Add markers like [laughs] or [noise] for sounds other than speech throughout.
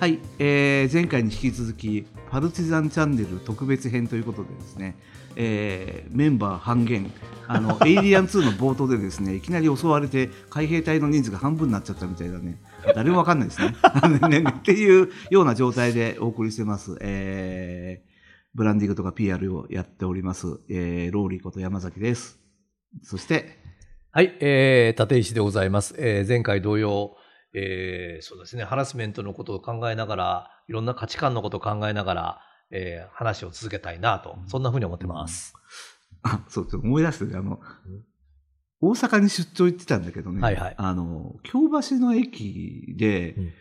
はい、えー前回に引き続きパルチザンチャンネル特別編ということでですね、えーメンバー半減あの [laughs] エイリアン2の冒頭でですねいきなり襲われて海兵隊の人数が半分になっちゃったみたいだね誰もわかんないですね。[laughs] ねねっていうような状態でお送りしてます、えーブランディングとか PR をやっております、えーローリーこと山崎です。そしてはい、えー、立石でございます。えー前回同様、えーそうですね、ハラスメントのことを考えながら、いろんな価値観のことを考えながら、えー話を続けたいなと、そんなふうに思ってます。あ、そう、ちょっと思い出してね、あの、大阪に出張行ってたんだけどね、はいはい。あの、京橋の駅で、うん。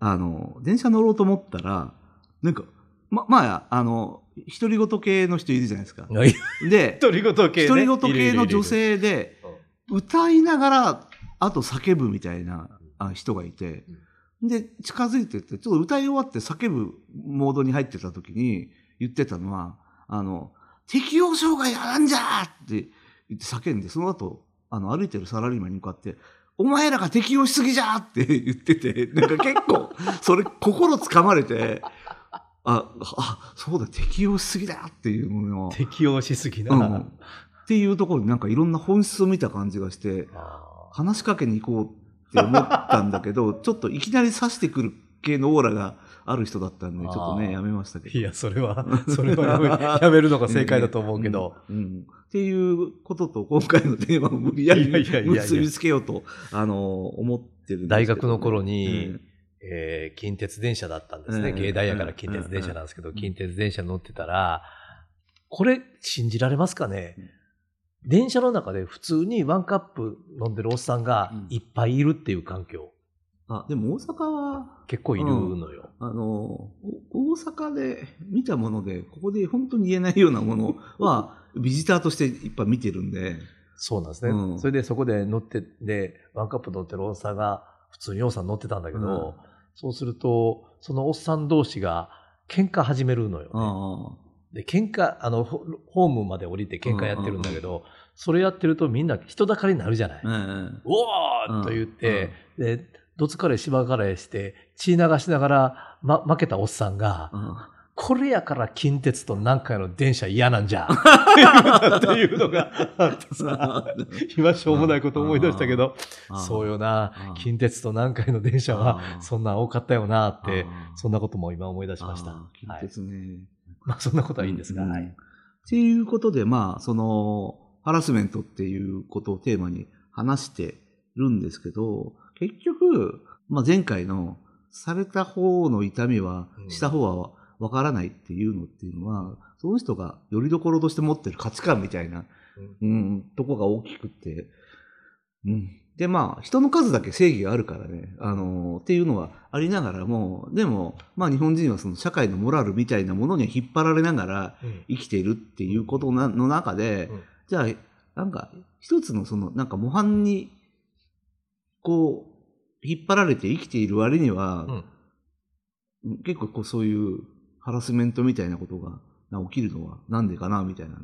あの、電車乗ろうと思ったら、なんか、ま、まあ、あの、独り言系の人いるじゃないですか。は [laughs] いで、独り言系ね。独り言系の女性で、歌いながら、あと叫ぶみたいなあ人がいて、で、近づいてって、ちょっと歌い終わって叫ぶモードに入ってた時に言ってたのは、あの、適応障害やなんじゃー！って言って叫んで、その後、あの、歩いてるサラリーマンに向かって、お前らが適応しすぎじゃー！って言ってて、なんか結構、それ心つかまれて、あ、あ、そうだ、適応しすぎだっていうのを、適応しすぎな。うん。っていうところになんかいろんな本質を見た感じがして、あ話しかけに行こうって思ったんだけど、[laughs] ちょっといきなり刺してくる系のオーラがある人だったんで、ちょっとね、やめましたけど。ーいや、それは、[laughs] それはやめやめるのが正解だと思うけど。うん。うん。っていうことと、今回のテーマを無理やりいやいやいやいや。結びつけようと、あの、思ってるね。大学の頃にうん。えー近鉄電車だったんですね。うん。芸大やから近鉄電車なんですけど、うん。近鉄電車乗ってたら、これ信じられますかね、うん電車の中で普通にワンカップ飲んでるおっさんがうん。いっぱいいるっていう環境、あ、でも大阪は、結構いるのよ。あの、お大阪で見たもので、ここで本当に言えないようなものは、[laughs] ビジターとしていっぱい見てるんで、そうなんですね。うん。それでそこで乗って、で、ワンカップ乗ってるおっさんが普通におっさん乗ってたんだけど、うん。そうすると、そのおっさん同士が喧嘩始めるのよ、ね。あで、喧嘩、あの、ホホームまで降りて喧嘩やってるんだけど、それやってるとみんな人だかりになるじゃない。あ、えおーと言って、で、どつかれ芝かれして、血流しながら、ま、負けたおっさんが、えこれやから近鉄と南海の電車嫌なんじゃ。[laughs] っていうのがあってさ、今しょうもないこと思い出したけど、そうよ。よな。うん、近鉄と南海の電車はうん。そんなん多かったよなってそんなことも今思い出しました。あー近はい。鉄ね。まあそんなことはいいんですが、うんはい。っていうことで、まあ、その、ハラスメントっていうことをテーマに話してるんですけど、結局、まあ、前回の、された方の痛みはう、んした方はわからないっていうのっていうのは、その人がよりどころとして持ってる価値観みたいな、うん、とこが大きくって、うん。で、まあ、人の数だけ正義があるからね、あのっていうのはありながらも、でも、まあ、日本人はその社会のモラルみたいなものには引っ張られながら、うん。生きているっていうことなの中で、うん。じゃあ、なんか、一つのその、なんか模範に、こう、引っ張られて生きている割には、うん。結構こうそういうハラスメントみたいなことがな起きるのはなんでかな、みたいなね。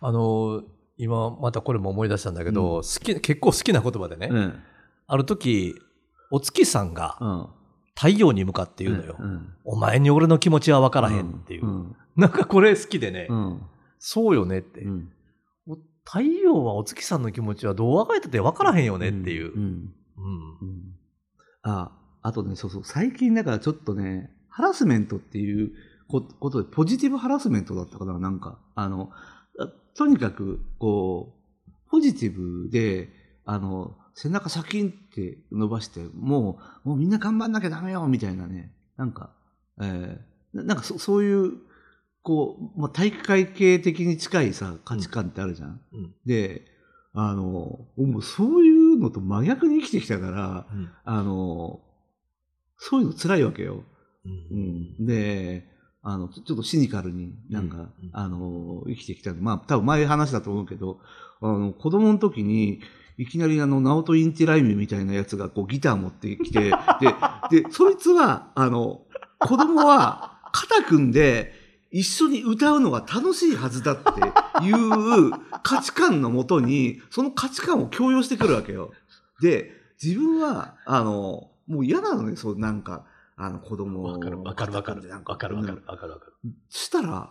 あの、今またこれも思い出したんだけど、うん好き、結構好きな言葉でね、うん。ある時、お月さんがうん。太陽に向かって言うのよ。うん。お前に俺の気持ちは分からへんっていう。うん。なんかこれ好きでね、うん。そうよねって、うん。お太陽はお月さんの気持ちはどう分かれたって分からへんよねっていう。うん。うんうん。あ、あとね、そうそう、最近だからちょっとね、ハラスメントっていうこことで、ポジティブハラスメントだったかな、なんか。あの、あとにかく、こう、ポジティブで、あの、背中シャキンって伸ばして、もう、もうみんな頑張んなきゃダメよ、みたいなね。なんか、えーななんかそそういう、こう、まあ、体育会系的に近いさ、価値観ってあるじゃん。うんで、あの、もうそういうのと真逆に生きてきたから、うんあの、そういうの辛いわけよ。ううんん。で、あの、ちょっとシニカルになんか、うん。うんあの、生きてきたまあ、多分前話だと思うけど、あの、子供の時に、いきなりあの、ナオト・インティライミみたいなやつがこうギター持ってきて、[laughs] で、で、そいつは、あの、子供は肩組んで一緒に歌うのが楽しいはずだっていう価値観のもとに、その価値観を強要してくるわけよ。で、自分は、あの、もう嫌なのね、そう、なんか、あの子供わかるわかるわかるわかるわかるわかるわかる。したら、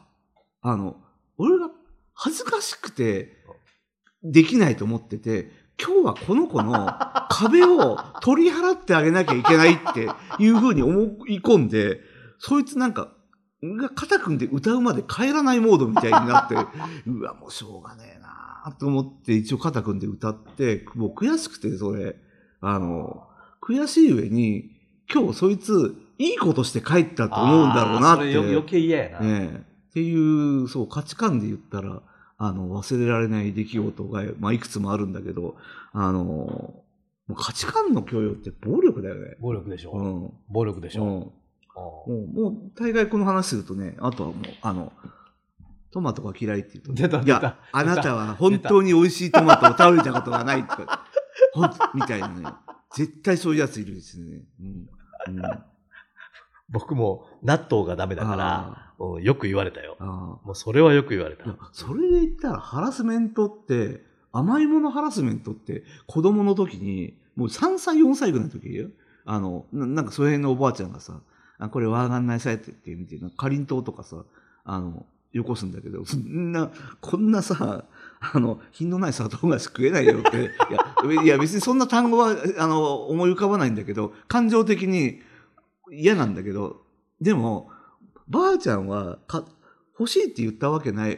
あの、俺が恥ずかしくて、できないと思ってて、今日はこの子の [laughs] 壁を取り払ってあげなきゃいけないっていうふうに思い込んで、そいつなんか、が肩組んで歌うまで帰らないモードみたいになって、[laughs] うわ、もうしょうがねえなと思って一応肩組んで歌って、もう悔しくて、それ。あの、悔しい上に、今日そいつ、いいことして帰ったと思うんだろうなって。それよ余計嫌やな。ええっていう、そう、価値観で言ったら、あの、忘れられない出来事が、まあ、いくつもあるんだけど、あの、価値観の強要って暴力だよね。暴力でしょ。うん。暴力でしょ。うん。もう、もう、大概この話するとね、あとはもう、あの、トマトが嫌いって言うと、い出た出たや、あなたは本当に美味しいトマトを食べたことがないとか、[laughs] ほんみたいなね。絶対そういうやついるですね。うん。うん、僕も納豆がダメだから、あうんよく言われたよ。もうそれはよく言われたそれで言ったらハラスメントって、甘いものハラスメントって子供の時に、もう3歳、4歳ぐらいの時よ。あの、ななんかその辺のおばあちゃんがさ、あこれわがんないさいって言って見て、なんかかりんとうとかさ、あの、よこすんだけど、そんな、こんなさ、[laughs] あの、品のない砂糖菓子食えないよって。いや、いや別にそんな単語は、あの、思い浮かばないんだけど、感情的に嫌なんだけど、でも、ばあちゃんはか欲しいって言ったわけない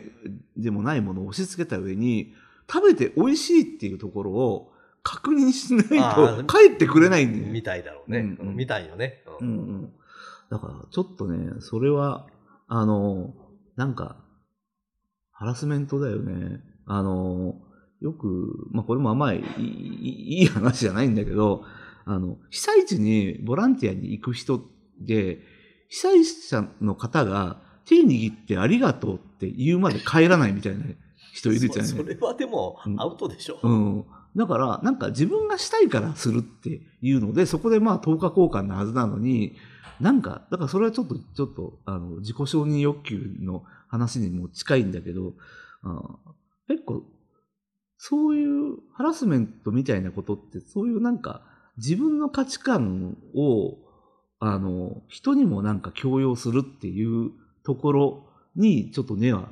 でもないものを押し付けた上に食べて美味しいっていうところを確認しないあとー [laughs] 帰ってくれないんだよみたいだろうね。うんうんみたいよね。ううんんうん。だからちょっとね、それは、あの、なんか、ハラスメントだよね。あの、よく、まあこれもあんまりいいいい話じゃないんだけど、あの、被災地にボランティアに行く人で、被災者の方が手握ってありがとうって言うまで帰らないみたいな人いるじゃん、そそれはでもうんアウトでしょ。うん。だから、なんか自分がしたいからするっていうので、そこでまあ10日交換なはずなのに、なんか、だからそれはちょっと、ちょっと、あの、自己承認欲求の話にも近いんだけど、あ結構、そういうハラスメントみたいなことって、そういうなんか、自分の価値観を、あの、人にもなんか強要するっていうところに、ちょっと根は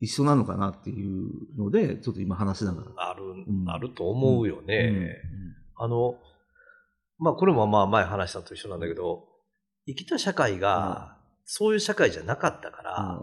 一緒なのかなっていうので、ちょっと今話しながら。ある、んあると思うよね。あの、まあこれもまあ前話したのと一緒なんだけど、生きた社会がそういう社会じゃなかったから、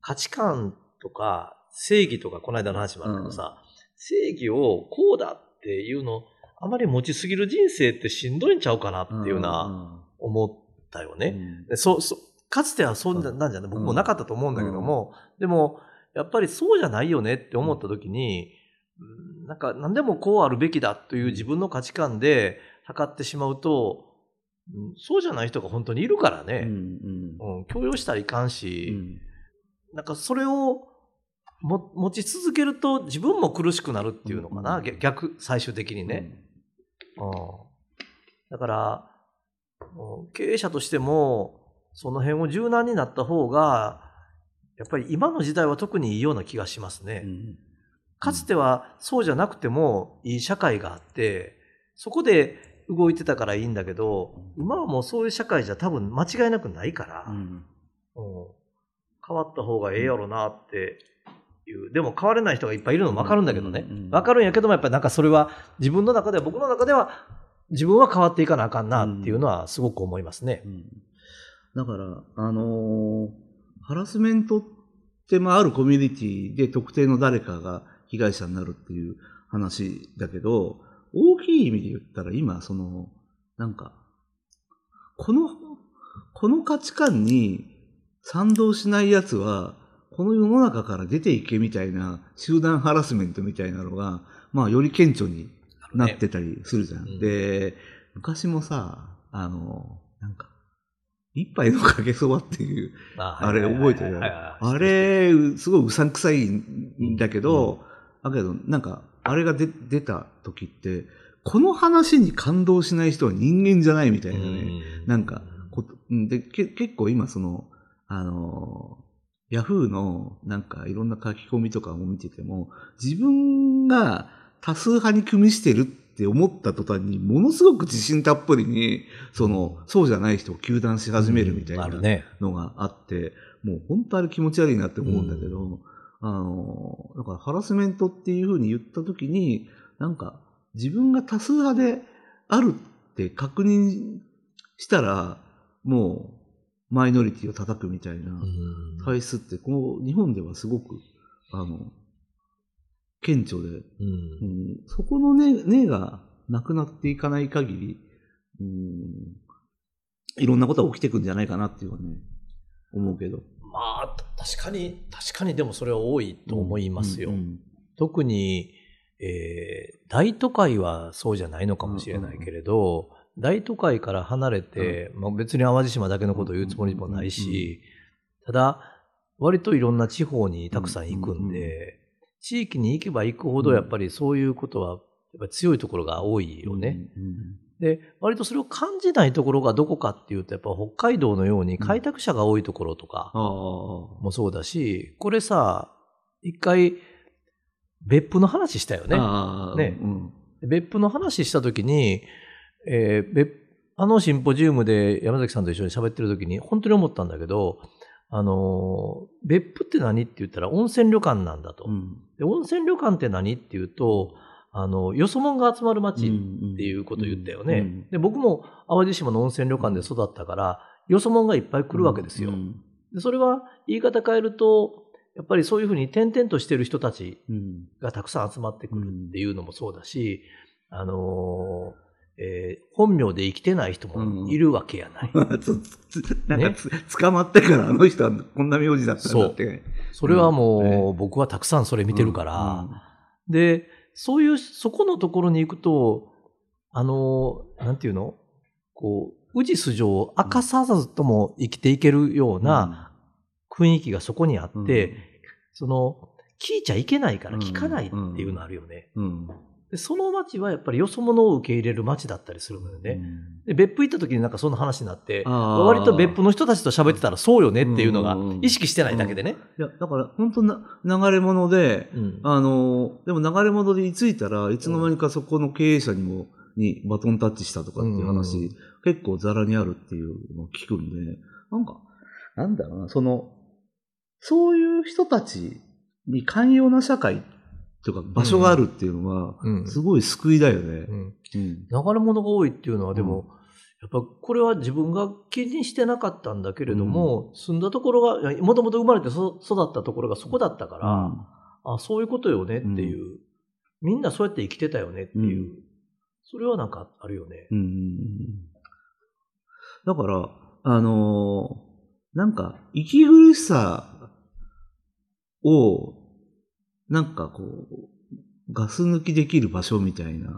価値観とか正義とかこの間の話もあったけどさ、正義をこうだっていうの、あまり持ちすぎる人生ってしんどいんちゃうかなっていうな、思ったよね。でそそかつてはそうなんじゃない、僕もなかったと思うんだけども、でも、やっぱりそうじゃないよねって思った時に、うん。なんか何でもこうあるべきだという自分の価値観で測ってしまうと、うんそうじゃない人が本当にいるからうんね、うん。うん強要したらいかんうし、ん。なんかそれをも持ち続けると自分も苦しくなるっていうのかな、うん逆逆、最終的にね。うん。だから、うん経営者としても、その辺を柔軟になった方が、やっぱり今の時代は特にいいような気がしますね。うんかつてはそうじゃなくてもいい社会があって、そこで動いてたからいいんだけど、今はもうそういう社会じゃ多分間違いなくないから、変わった方がええやろなっていう。でも変われない人がいっぱいいるのもわかるんだけどねうんうんうん。わかるんやけども、やっぱりなんかそれは自分の中では、僕の中では自分は変わっていかなあかんなっていうのはすごく思いますねう。んだから、あのーハラスメントって、まあ、あるコミュニティで特定の誰かが被害者になるっていう話だけど、大きい意味で言ったら今、その、なんか、この、この価値観に賛同しない奴は、この世の中から出ていけみたいな集団ハラスメントみたいなのが、まあ、より顕著になってたりするじゃん。うん。で、昔もさ、あの、なんか、一杯のかけそばっていう、ああれ覚えてる？あれ、すごいうさんくさいんだけど、だけど、なんか、あれが出出た時って、この話に感動しない人は人間じゃないみたいなね。なんかことうんでけ結構今その、あの、ヤフーのなんかいろんな書き込みとかも見てても、自分が多数派に組みしてるっって思った途端に、ものすごく自信たっぷりに、その、そうじゃない人を糾弾し始めるみたいな。のがあって、もう本当あれ気持ち悪いなって思うんだけど、あの、だからハラスメントっていうふうに言った時に、なんか自分が多数派であるって確認したら、もうマイノリティを叩くみたいなうん体質って、こう日本ではすごく、あの、顕著で、うんうんそこの根根がなくなっていかない限り、うん、いろんなことが起きてくんじゃないかなっていうのはね、思うけど。まあ、確かに、確かにでもそれは多いと思いますよ。うん特に、えー大都会はそうじゃないのかもしれないけれど、大都会から離れて、まあ、別に淡路島だけのことを言うつもりもないし、ただ、割といろんな地方にたくさん行くんで、地域に行けば行くほどやっぱりそういうことはやっぱり強いところが多いよね。うんで、割とそれを感じないところがどこかっていうと、やっぱ北海道のように開拓者が多いところとか。もそうだし、これさ、一回、別府の話したよね。ね。うん。別府の話したときに、えー別あのシンポジウムで山崎さんと一緒に喋ってるときに、本当に思ったんだけど、あのー別府って何って言ったら温泉旅館なんだと。うんで温泉旅館って何って言うと、あの、よそ者が集まる街っていうことを言ったよね。うんで僕も淡路島の温泉旅館で育ったから、よそ者がいっぱい来るわけですよ。うんでそれは言い方変えると、やっぱりそういうふうに転々としてる人たちうんがたくさん集まってくるっていうのもそうだし、あのーえー本名で生きてない人もいるわけやない。[laughs] つつなんかつ、捕まってからあの人はこんな名字だったんだって。それはもう、ね。僕はたくさんそれ見てるから、うん。で、そういう、そこのところに行くと、あのーなんていうの？こう、宇治素性を明かさずとも生きていけるような雰囲気がそこにあって、その、聞いちゃいけないから聞かないっていうのあるよね。うんでその街はやっぱりよそ者を受け入れる街だったりするのよね。で、別府行った時になんかそんな話になって、割と別府の人たちと喋ってたらそうよねっていうのがうん意識してないだけでね。いや、だから本当な流れ物で、うん。あの、でも流れ物で居ついたらいつの間にかそこの経営者にも、にバトンタッチしたとかっていう話、うん結構ザラにあるっていうのを聞くんで、なんか、なんだろうな、その、そういう人たちに寛容な社会とか場所があるっていうのは、うん。すごい救いだよね。流れ物が多いっていうのはでも、やっぱこれは自分が気にしてなかったんだけれども、住んだところが、もともと生まれてそ育ったところがそこだったから、あそういうことよねっていう、みんなそうやって生きてたよねっていう、うん。それはなんかあるよね。だから、あのーなんか、息苦しさを、なんかこう、ガス抜きできる場所みたいな。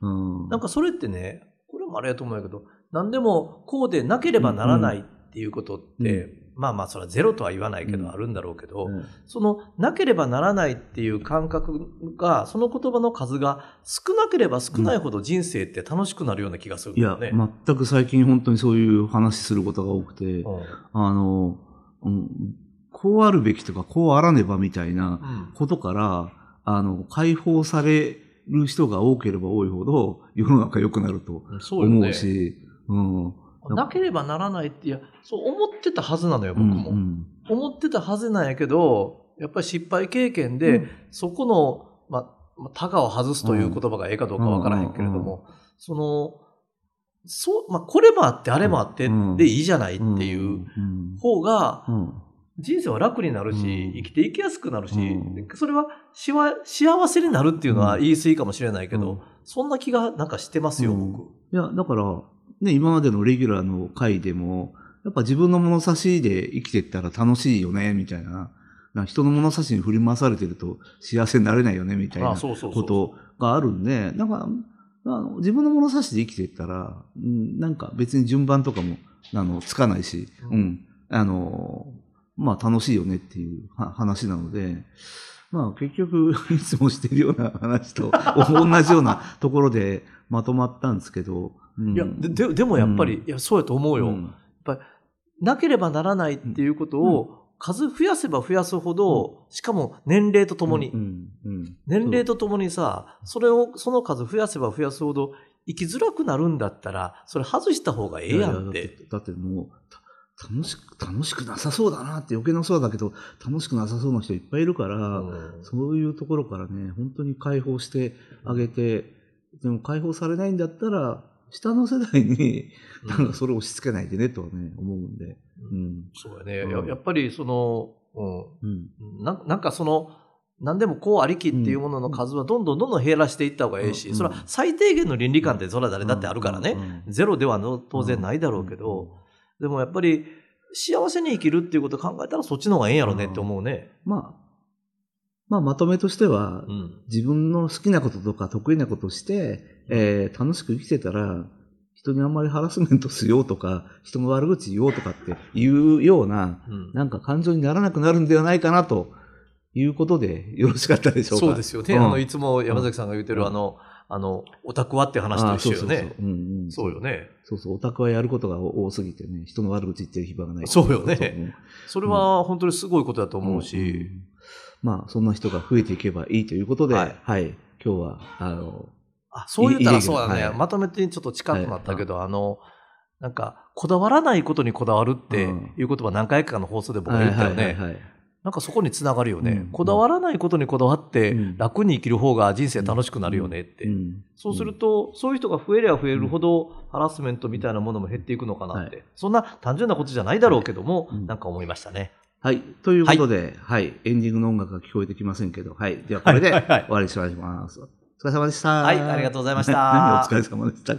うん。なんかそれってね、これもあれやと思うんやけど、何でもこうでなければならないっていうことって、まあまあそれはゼロとは言わないけど、うんあるんだろうけど、うんそのなければならないっていう感覚が、その言葉の数が少なければ少ないほど人生って楽しくなるような気がするんいや。全く最近本当にそういう話することが多くて、うんあの、うん、こうあるべきとか、こうあらねばみたいなうん。ことから、あの、解放される人が多ければ多いほど、世の中良くなると思そうし、うん。なければならないって、いや、そう思ってたはずなのよ、僕も。うんうん。思ってたはずなんやけど、やっぱり失敗経験で、うん。そこの、ま、まタガを外すという言葉がええかどうかわからへんけれども、その、そう、まあ、これもあって、あれもあって、うんでいいじゃないっていううん。方が、うん人生は楽になるし、うん。生きていきやすくなるし、うん。それはしわ幸せになるっていうのはうん。言い過ぎかもしれないけど、うん。そんな気がなんかしてますよ、うん。僕。いや、だから、ね、今までのレギュラーの回でも、やっぱ自分の物差しで生きていったら楽しいよね、みたいな。な人の物差しに振り回されてると幸せになれないよね、みたいあなことがあるんで、なんか、あの自分の物差しで生きていったら、うん、なんか別に順番とかも、あの、つかないし、ううんん、あの、まあ楽しいよねっていうは話なので、まあ結局、いつもしてるような話と同じようなところでまとまったんですけど、うん。いやでででもやっぱり、うん。いやそうやと思うよ、うん。なければならないっていうことを数増やせば増やすほど、しかも年齢とともに、年齢とともにさ、それを、その数増やせば増やすほど、生きづらくなるんだったら、それ外した方がええやんって。だってもうた楽しく楽しくなさそうだなって余計なそうだけど楽しくなさそうな人いっぱいいるから、うん。そういうところからね本当に解放してあげてでも解放されないんだったら下の世代になんかそれを押し付けないでねとはね思うんで、うん。そうやね。うん。ややっぱりその、うん。うん、ななんかその、何でもこうありきっていうものの数はどんどんどんどん減らしていった方がええし、うん。それは最低限の倫理観ってそれは誰だってあるからね。うん。ゼロではの当然ないだろうけど、でもやっぱり幸せに生きるっていうことを考えたらそっちの方がええんやろねって思うね。まあまあまとめとしては、うん。自分の好きなこととか得意なことをして、えー楽しく生きてたら、人にあんまりハラスメントしようとか、人の悪口言おうとかっていうような、うんなんか感情にならなくなるんではないかなということでよろしかったでしょうか？そうですよね。うんあの、いつも山崎さんが言ってる、うんあの、オタクはって話と一緒よね。あそうそうそう。うんうん。そうよね。そうそう、オタクはやることが多すぎてね、人の悪口言ってる暇がない。そうよね。それは本当にすごいことだと思ううんし、まあ、そんな人が増えていけばいいということで、ははい。い、今日は、あの、あ、そう言ったらいいそうだね。はい。まとめてちょっと近くなったけど、あの、なんか、こだわらないことにこだわるってうん。いう言葉何回かの放送で僕が言ったよね。はいはいはいはいなんかそこにつながるよね、うんこだわらないことにこだわってうん楽に生きる方が人生楽しくなるよねって。うんそうすると、そういう人が増えれば増えるほど、ハラスメントみたいなものも減っていくのかなって。はそんな単純なことじゃないだろうけども、うんなんか思いましたね。はい。ということで、はい、エンディングの音楽が聞こえてきませんけど、はい。では、これではいはいはい終わりにします。お疲れ様でした。はいありがとうございました何 [laughs] お疲れ様でした。